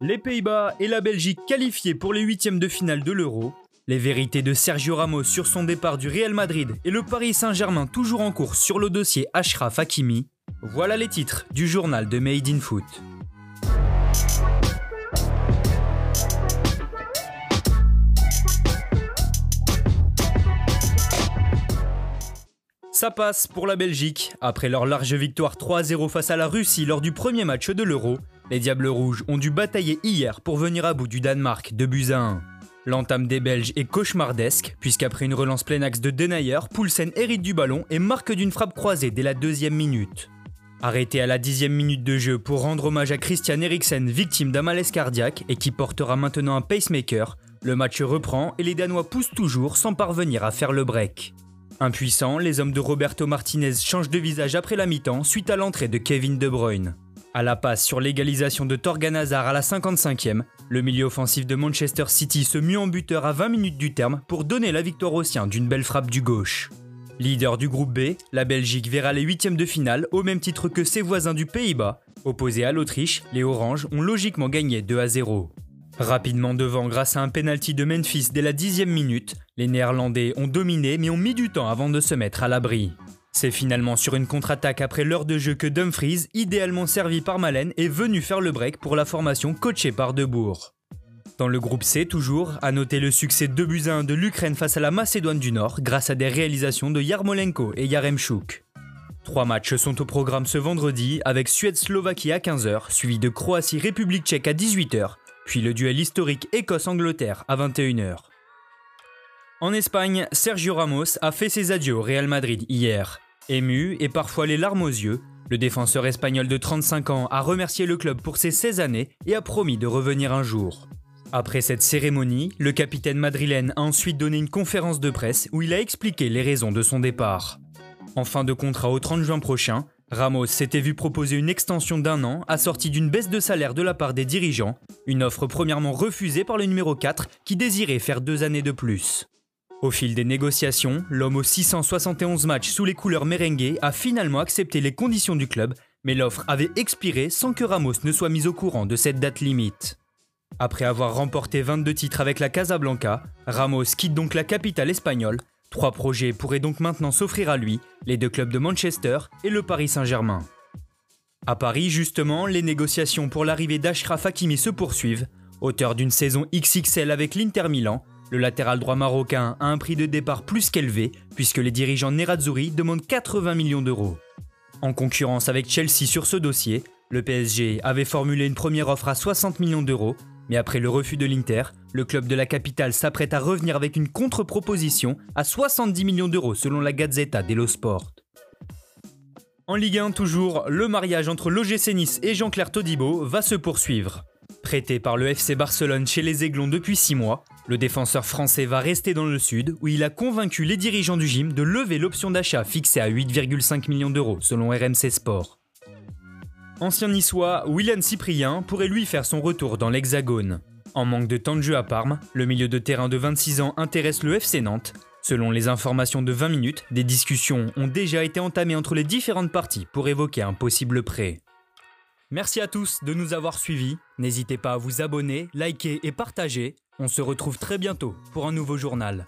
Les Pays-Bas et la Belgique qualifiés pour les huitièmes de finale de l'Euro. Les vérités de Sergio Ramos sur son départ du Real Madrid et le Paris Saint-Germain toujours en cours sur le dossier Ashraf Hakimi. Voilà les titres du journal de Made in Foot. Ça passe pour la Belgique. Après leur large victoire 3-0 face à la Russie lors du premier match de l'Euro, les Diables Rouges ont dû batailler hier pour venir à bout du Danemark de 1. L'entame des Belges est cauchemardesque, puisqu'après une relance plein axe de Denayer, Poulsen hérite du ballon et marque d'une frappe croisée dès la deuxième minute. Arrêté à la dixième minute de jeu pour rendre hommage à Christian Eriksen, victime d'un malaise cardiaque et qui portera maintenant un pacemaker, le match reprend et les Danois poussent toujours sans parvenir à faire le break. Impuissants, les hommes de Roberto Martinez changent de visage après la mi-temps suite à l'entrée de Kevin De Bruyne. À la passe sur l'égalisation de Torgan Hazard à la 55e, le milieu offensif de Manchester City se mue en buteur à 20 minutes du terme pour donner la victoire aux siens d'une belle frappe du gauche. Leader du groupe B, la Belgique verra les huitièmes de finale au même titre que ses voisins du Pays-Bas. Opposés à l'Autriche, les Oranges ont logiquement gagné 2 à 0. Rapidement devant grâce à un penalty de Memphis dès la dixième minute, les Néerlandais ont dominé mais ont mis du temps avant de se mettre à l'abri. C'est finalement sur une contre-attaque après l'heure de jeu que Dumfries, idéalement servi par Malen, est venu faire le break pour la formation coachée par Debourg. Dans le groupe C, toujours, à noter le succès 2 buts 1 de l'Ukraine face à la Macédoine du Nord grâce à des réalisations de Yarmolenko et Yaremchuk. Trois matchs sont au programme ce vendredi avec Suède-Slovaquie à 15h, suivi de Croatie-République tchèque à 18h, puis le duel historique Écosse-Angleterre à 21h. En Espagne, Sergio Ramos a fait ses adieux au Real Madrid hier. Ému et parfois les larmes aux yeux, le défenseur espagnol de 35 ans a remercié le club pour ses 16 années et a promis de revenir un jour. Après cette cérémonie, le capitaine madrilène a ensuite donné une conférence de presse où il a expliqué les raisons de son départ. En fin de contrat au 30 juin prochain, Ramos s'était vu proposer une extension d'un an assortie d'une baisse de salaire de la part des dirigeants, une offre premièrement refusée par le numéro 4 qui désirait faire deux années de plus. Au fil des négociations, l'homme aux 671 matchs sous les couleurs merengue a finalement accepté les conditions du club, mais l'offre avait expiré sans que Ramos ne soit mis au courant de cette date limite. Après avoir remporté 22 titres avec la Casablanca, Ramos quitte donc la capitale espagnole Trois projets pourraient donc maintenant s'offrir à lui, les deux clubs de Manchester et le Paris Saint-Germain. À Paris, justement, les négociations pour l'arrivée d'Ashraf Hakimi se poursuivent. Auteur d'une saison XXL avec l'Inter Milan, le latéral droit marocain a un prix de départ plus qu'élevé, puisque les dirigeants Nerazzurri demandent 80 millions d'euros. En concurrence avec Chelsea sur ce dossier, le PSG avait formulé une première offre à 60 millions d'euros, mais après le refus de l'Inter, le club de la capitale s'apprête à revenir avec une contre-proposition à 70 millions d'euros selon la Gazzetta dello Sport. En Ligue 1 toujours, le mariage entre l'OGC Nice et Jean-Claire Todibo va se poursuivre. Prêté par le FC Barcelone chez les Aiglons depuis 6 mois, le défenseur français va rester dans le sud où il a convaincu les dirigeants du gym de lever l'option d'achat fixée à 8,5 millions d'euros selon RMC Sport. Ancien niçois, William Cyprien pourrait lui faire son retour dans l'Hexagone. En manque de temps de jeu à Parme, le milieu de terrain de 26 ans intéresse le FC Nantes. Selon les informations de 20 minutes, des discussions ont déjà été entamées entre les différentes parties pour évoquer un possible prêt. Merci à tous de nous avoir suivis. N'hésitez pas à vous abonner, liker et partager. On se retrouve très bientôt pour un nouveau journal.